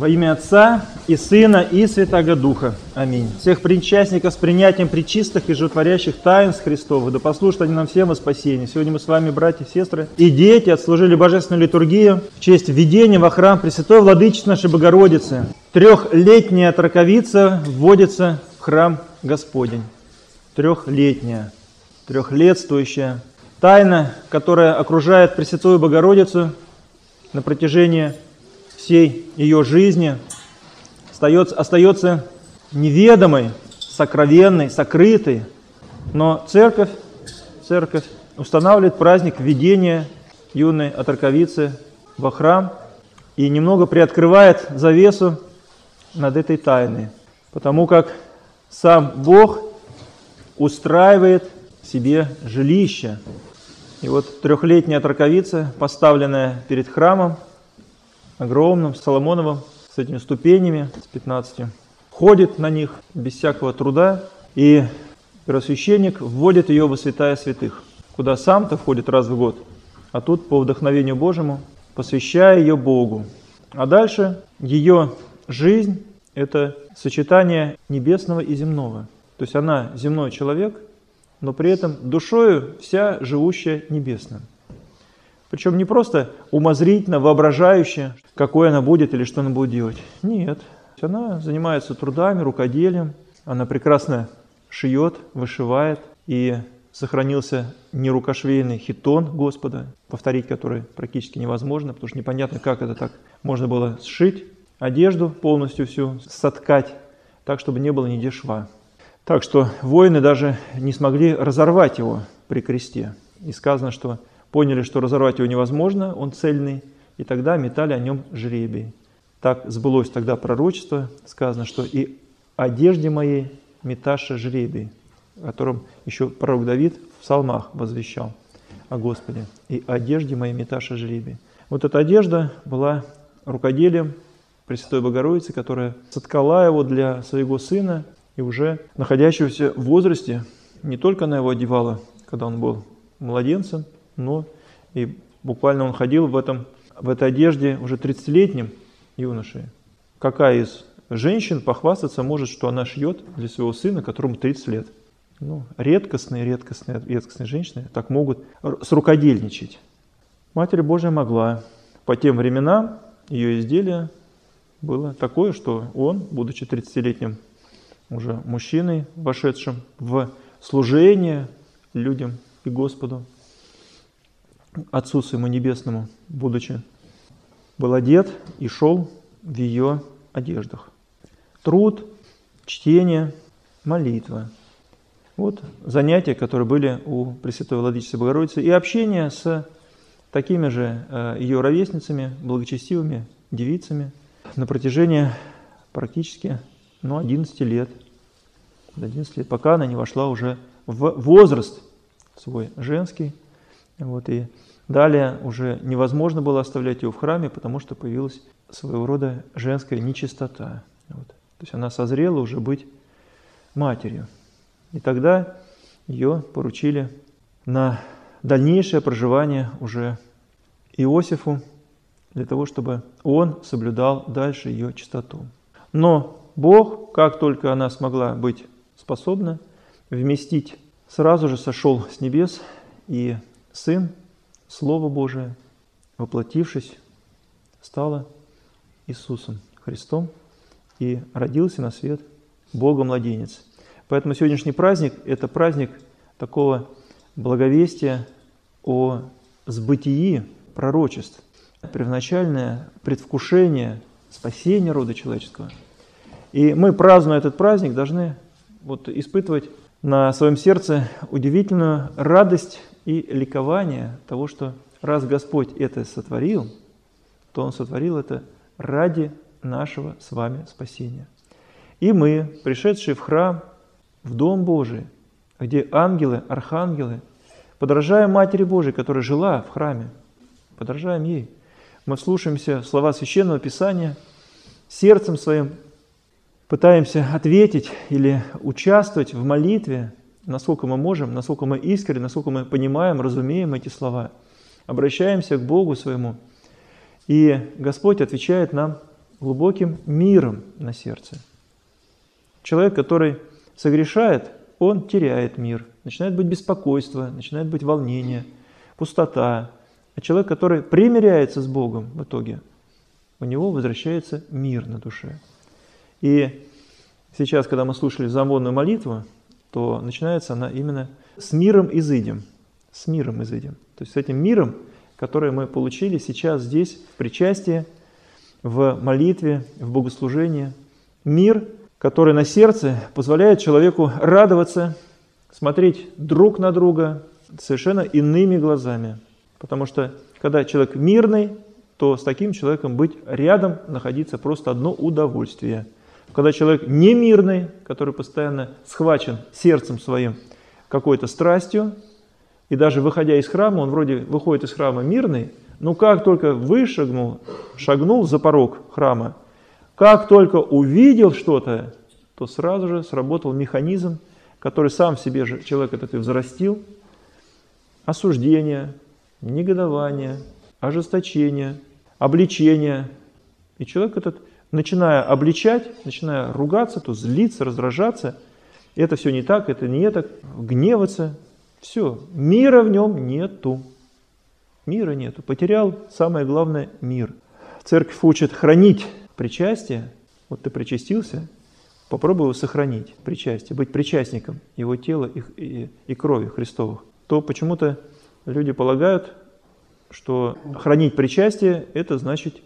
Во имя Отца и Сына и Святаго Духа. Аминь. Всех причастников с принятием причистых и животворящих таинств Христовых, да послужат они нам всем во спасение. Сегодня мы с вами, братья и сестры, и дети, отслужили божественную литургию в честь введения во храм Пресвятой Владычицы нашей Богородицы. Трехлетняя траковица вводится в храм Господень. Трехлетняя, трехлетствующая. Тайна, которая окружает Пресвятую Богородицу на протяжении всей ее жизни остается, остается неведомой, сокровенной, сокрытой. Но церковь, церковь устанавливает праздник введения юной отраковицы во храм и немного приоткрывает завесу над этой тайной, потому как сам Бог устраивает себе жилище. И вот трехлетняя отраковица, поставленная перед храмом, огромным, Соломоновым, с этими ступенями, с 15. Ходит на них без всякого труда, и первосвященник вводит ее во святая святых, куда сам-то входит раз в год, а тут по вдохновению Божьему, посвящая ее Богу. А дальше ее жизнь – это сочетание небесного и земного. То есть она земной человек, но при этом душою вся живущая небесным. Причем не просто умозрительно, воображающе, какой она будет или что она будет делать. Нет. Она занимается трудами, рукоделием. Она прекрасно шьет, вышивает. И сохранился нерукошвейный хитон Господа, повторить который практически невозможно, потому что непонятно, как это так можно было сшить одежду полностью всю, соткать, так, чтобы не было нигде шва. Так что воины даже не смогли разорвать его при кресте. И сказано, что поняли, что разорвать его невозможно, он цельный, и тогда метали о нем жребий. Так сбылось тогда пророчество, сказано, что и одежде моей меташа жребий, о котором еще пророк Давид в псалмах возвещал о Господе. И одежде моей меташа жребий. Вот эта одежда была рукоделием Пресвятой Богородицы, которая соткала его для своего сына, и уже находящегося в возрасте, не только она его одевала, когда он был младенцем, но и буквально он ходил в, этом, в этой одежде уже 30-летним юношей. Какая из женщин похвастаться может, что она шьет для своего сына, которому 30 лет? Ну, редкостные, редкостные, редкостные женщины так могут срукодельничать. Матерь Божья могла. По тем временам ее изделие было такое, что он, будучи 30-летним уже мужчиной, вошедшим в служение людям и Господу, Отцу Своему Небесному, будучи, был одет и шел в ее одеждах. Труд, чтение, молитва. Вот занятия, которые были у Пресвятой Владычицы Богородицы, и общение с такими же э, ее ровесницами, благочестивыми девицами на протяжении практически ну, 11 лет. 11 лет, пока она не вошла уже в возраст свой женский, вот, и далее уже невозможно было оставлять ее в храме, потому что появилась своего рода женская нечистота. Вот. То есть она созрела уже быть матерью. И тогда ее поручили на дальнейшее проживание уже Иосифу, для того, чтобы он соблюдал дальше ее чистоту. Но Бог, как только она смогла быть способна вместить, сразу же сошел с небес и Сын, Слово Божие, воплотившись, стало Иисусом Христом и родился на свет Бога-младенец. Поэтому сегодняшний праздник – это праздник такого благовестия о сбытии пророчеств, первоначальное предвкушение спасения рода человеческого. И мы, празднуя этот праздник, должны вот испытывать на своем сердце удивительную радость и ликование того, что раз Господь это сотворил, то Он сотворил это ради нашего с вами спасения. И мы, пришедшие в храм, в Дом Божий, где ангелы, архангелы, подражаем Матери Божией, которая жила в храме, подражаем ей. Мы слушаемся слова Священного Писания, сердцем своим пытаемся ответить или участвовать в молитве, насколько мы можем, насколько мы искренне, насколько мы понимаем, разумеем эти слова. Обращаемся к Богу своему, и Господь отвечает нам глубоким миром на сердце. Человек, который согрешает, он теряет мир, начинает быть беспокойство, начинает быть волнение, пустота. А человек, который примиряется с Богом в итоге, у него возвращается мир на душе. И сейчас, когда мы слушали замонную молитву, то начинается она именно с миром изыдем. С миром изыдем. То есть с этим миром, который мы получили сейчас здесь, в причастии, в молитве, в богослужении. Мир, который на сердце позволяет человеку радоваться, смотреть друг на друга совершенно иными глазами. Потому что когда человек мирный, то с таким человеком быть рядом, находиться просто одно удовольствие. Когда человек немирный, который постоянно схвачен сердцем своим какой-то страстью, и даже выходя из храма, он вроде выходит из храма мирный, но как только вышагнул, шагнул за порог храма, как только увидел что-то, то сразу же сработал механизм, который сам в себе же человек этот и взрастил, осуждение, негодование, ожесточение, обличение. И человек этот, начиная обличать, начиная ругаться, то злиться, раздражаться, это все не так, это не это, гневаться, все, мира в нем нету. Мира нету. Потерял самое главное – мир. Церковь учит хранить причастие. Вот ты причастился, попробуй его сохранить, причастие, быть причастником его тела и, и, и крови Христовых. То почему-то люди полагают, что хранить причастие – это значит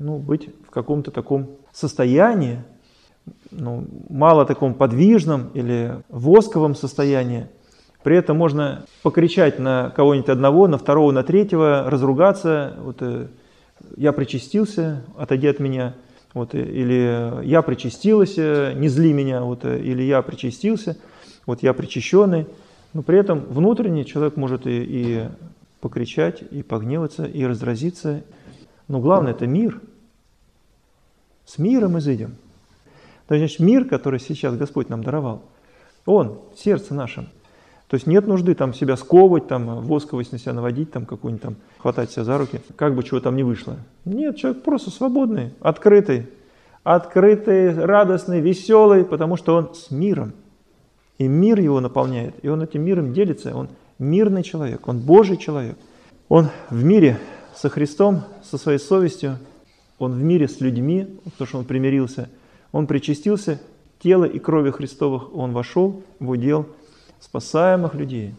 ну, быть в каком-то таком состоянии, ну, мало таком подвижном или восковом состоянии, при этом можно покричать на кого-нибудь одного, на второго, на третьего, разругаться. Вот, э, я причастился, отойди от меня. Вот, э, или я причастилась, э, не зли меня. Вот, или я причастился, вот я причащенный. Но при этом внутренне человек может и, и покричать, и погневаться, и разразиться. Но главное это мир. С миром изыдем. То есть мир, который сейчас Господь нам даровал, Он в сердце нашем – то есть нет нужды там себя сковывать, там восковость на себя наводить, там какую-нибудь там хватать себя за руки, как бы чего там не вышло. Нет, человек просто свободный, открытый, открытый, радостный, веселый, потому что он с миром. И мир его наполняет, и он этим миром делится, он мирный человек, он Божий человек. Он в мире со Христом, со своей совестью, он в мире с людьми, потому что он примирился, он причастился, тело и крови Христовых он вошел в удел – спасаемых людей.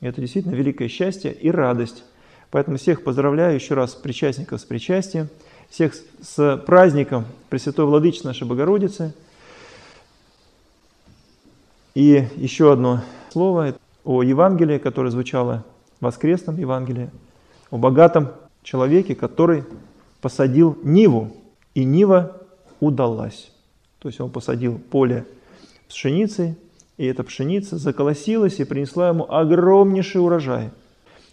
И это действительно великое счастье и радость. Поэтому всех поздравляю еще раз причастников с причастием, всех с праздником Пресвятой Владычицы нашей Богородицы. И еще одно слово о Евангелии, которое звучало воскресном Евангелии, о богатом человеке, который посадил Ниву, и Нива удалась. То есть он посадил поле пшеницы, и эта пшеница заколосилась и принесла ему огромнейший урожай.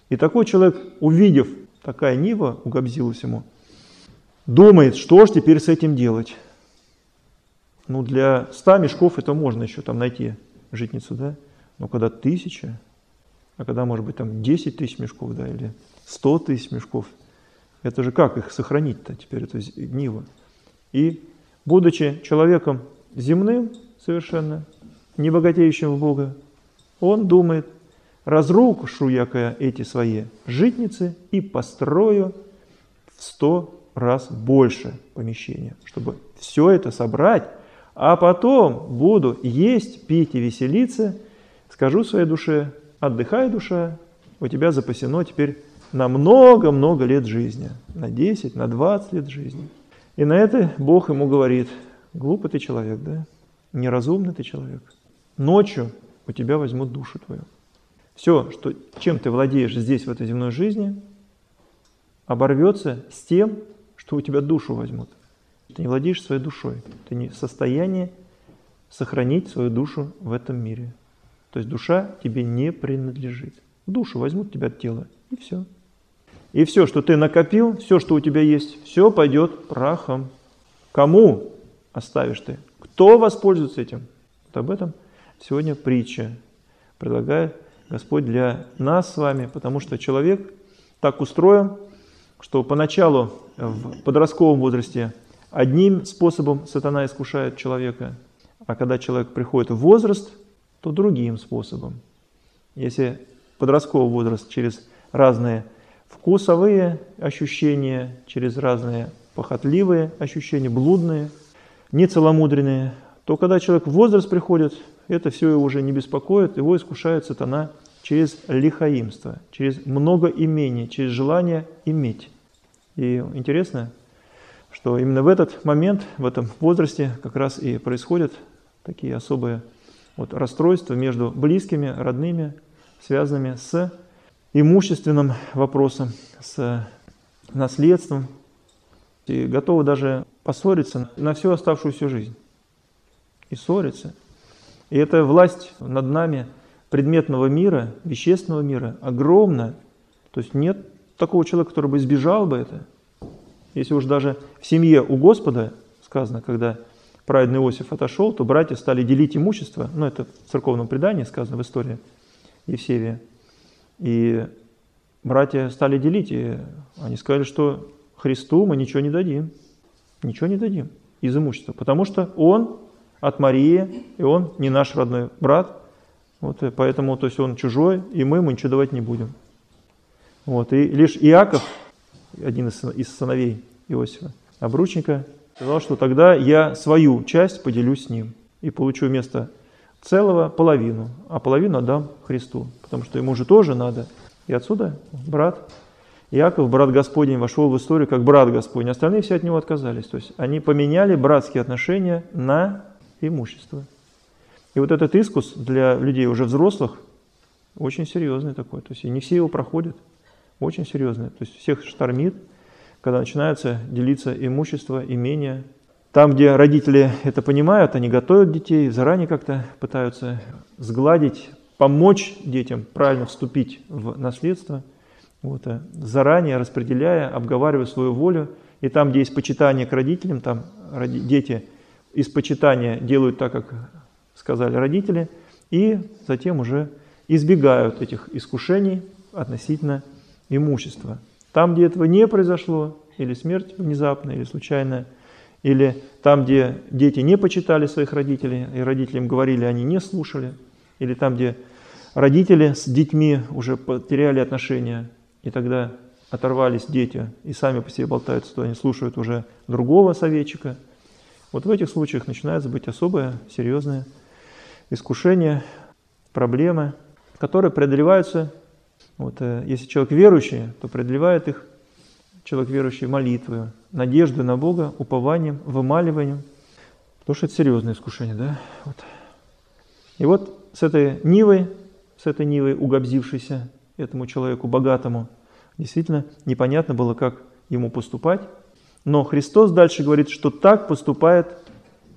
И такой человек, увидев такая нива, угобзилась ему, думает, что же теперь с этим делать. Ну, для ста мешков это можно еще там найти житницу, да? Но когда тысяча, а когда, может быть, там 10 тысяч мешков, да, или 100 тысяч мешков, это же как их сохранить-то теперь, эту ниву? И, будучи человеком земным совершенно, не богатеющим в Бога, он думает, разрушу яко эти свои житницы и построю в сто раз больше помещения, чтобы все это собрать, а потом буду есть, пить и веселиться, скажу своей душе, отдыхай, душа, у тебя запасено теперь на много-много лет жизни, на 10, на 20 лет жизни. И на это Бог ему говорит, глупый ты человек, да? Неразумный ты человек ночью у тебя возьмут душу твою. Все, что, чем ты владеешь здесь, в этой земной жизни, оборвется с тем, что у тебя душу возьмут. Ты не владеешь своей душой. Ты не в состоянии сохранить свою душу в этом мире. То есть душа тебе не принадлежит. Душу возьмут тебя от тела, и все. И все, что ты накопил, все, что у тебя есть, все пойдет прахом. Кому оставишь ты? Кто воспользуется этим? Вот об этом сегодня притча предлагает Господь для нас с вами, потому что человек так устроен, что поначалу в подростковом возрасте одним способом сатана искушает человека, а когда человек приходит в возраст, то другим способом. Если подростковый возраст через разные вкусовые ощущения, через разные похотливые ощущения, блудные, нецеломудренные, то когда человек в возраст приходит, это все его уже не беспокоит, его искушает сатана через лихаимство, через многоимение, через желание иметь. И интересно, что именно в этот момент, в этом возрасте как раз и происходят такие особые вот расстройства между близкими, родными, связанными с имущественным вопросом, с наследством, и готовы даже поссориться на всю оставшуюся жизнь. И ссориться. И эта власть над нами предметного мира, вещественного мира огромна. То есть нет такого человека, который бы избежал бы это. Если уж даже в семье у Господа сказано, когда праведный Иосиф отошел, то братья стали делить имущество. Ну, это в церковном предании сказано в истории Евсевия. И братья стали делить, и они сказали, что Христу мы ничего не дадим. Ничего не дадим из имущества, потому что он от Марии, и он не наш родной брат. Вот, и поэтому то есть он чужой, и мы ему ничего давать не будем. Вот, и лишь Иаков, один из, сыновей Иосифа, обручника, сказал, что тогда я свою часть поделюсь с ним и получу вместо целого половину, а половину отдам Христу, потому что ему же тоже надо. И отсюда брат Иаков, брат Господень, вошел в историю как брат Господень. Остальные все от него отказались. То есть они поменяли братские отношения на имущество. И вот этот искус для людей уже взрослых очень серьезный такой. То есть и не все его проходят. Очень серьезный. То есть всех штормит, когда начинается делиться имущество, имение. Там, где родители это понимают, они готовят детей, заранее как-то пытаются сгладить, помочь детям правильно вступить в наследство, вот, э, заранее распределяя, обговаривая свою волю. И там, где есть почитание к родителям, там дети из почитания делают так, как сказали родители, и затем уже избегают этих искушений относительно имущества. Там, где этого не произошло, или смерть внезапная, или случайная, или там, где дети не почитали своих родителей, и родителям говорили, они не слушали, или там, где родители с детьми уже потеряли отношения, и тогда оторвались дети и сами по себе болтаются, то они слушают уже другого советчика. Вот в этих случаях начинается быть особое, серьезное искушение, проблемы, которые преодолеваются, вот, э, если человек верующий, то преодолевает их человек верующий молитвой, надеждой на Бога, упованием, вымаливанием, потому что это серьезное искушение, да? Вот. И вот с этой Нивой, с этой Нивой угобзившейся этому человеку богатому, действительно непонятно было, как ему поступать. Но Христос дальше говорит, что так поступает,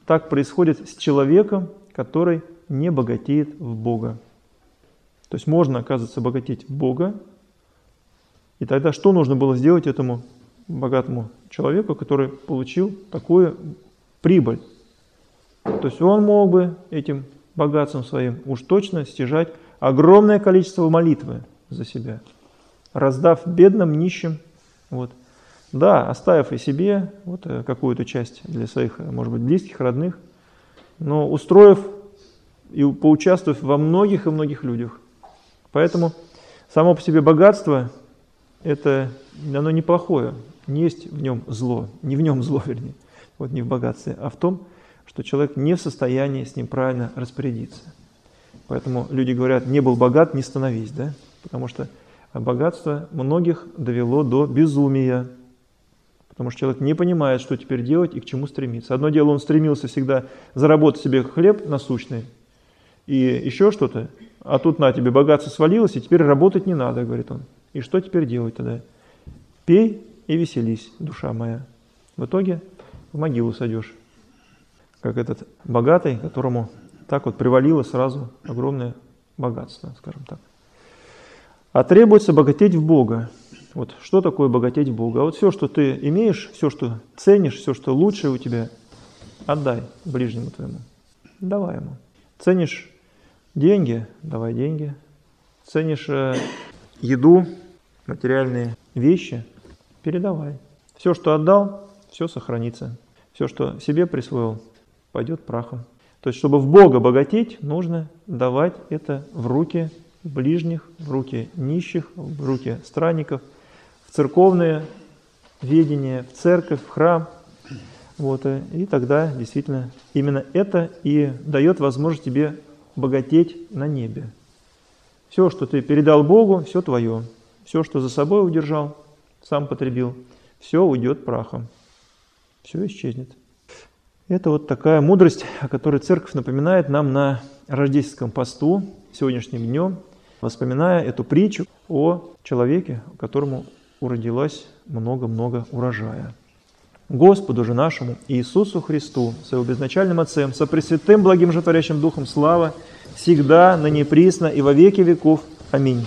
так происходит с человеком, который не богатеет в Бога. То есть можно, оказывается, богатеть в Бога. И тогда что нужно было сделать этому богатому человеку, который получил такую прибыль? То есть он мог бы этим богатством своим уж точно стяжать огромное количество молитвы за себя, раздав бедным, нищим. Вот. Да, оставив и себе вот, э, какую-то часть для своих, может быть, близких, родных, но устроив и поучаствовав во многих и многих людях. Поэтому само по себе богатство, это, оно неплохое, не есть в нем зло, не в нем зло, вернее, вот не в богатстве, а в том, что человек не в состоянии с ним правильно распорядиться. Поэтому люди говорят, не был богат, не становись, да? Потому что богатство многих довело до безумия. Потому что человек не понимает, что теперь делать и к чему стремиться. Одно дело, он стремился всегда заработать себе хлеб насущный, и еще что-то, а тут на тебе богатство свалилось, и теперь работать не надо, говорит он. И что теперь делать тогда? Пей и веселись, душа моя. В итоге в могилу сойдешь. Как этот богатый, которому так вот привалило сразу огромное богатство, скажем так. А требуется богатеть в Бога. Вот что такое богатеть в Бога? А вот все, что ты имеешь, все, что ценишь, все, что лучшее у тебя, отдай ближнему твоему. Давай ему. Ценишь Деньги, давай деньги. Ценишь э, еду, материальные вещи, передавай. Все, что отдал, все сохранится. Все, что себе присвоил, пойдет прахом. То есть, чтобы в Бога богатеть, нужно давать это в руки ближних, в руки нищих, в руки странников, в церковное ведение, в церковь, в храм. Вот, и тогда действительно именно это и дает возможность тебе богатеть на небе. Все, что ты передал Богу, все твое. Все, что за собой удержал, сам потребил, все уйдет прахом. Все исчезнет. Это вот такая мудрость, о которой церковь напоминает нам на рождественском посту сегодняшним днем, воспоминая эту притчу о человеке, которому уродилось много-много урожая. Господу же нашему Иисусу Христу, с Его безначальным Отцем, со Пресвятым Благим Животворящим Духом слава, всегда, на неприсно и во веки веков. Аминь.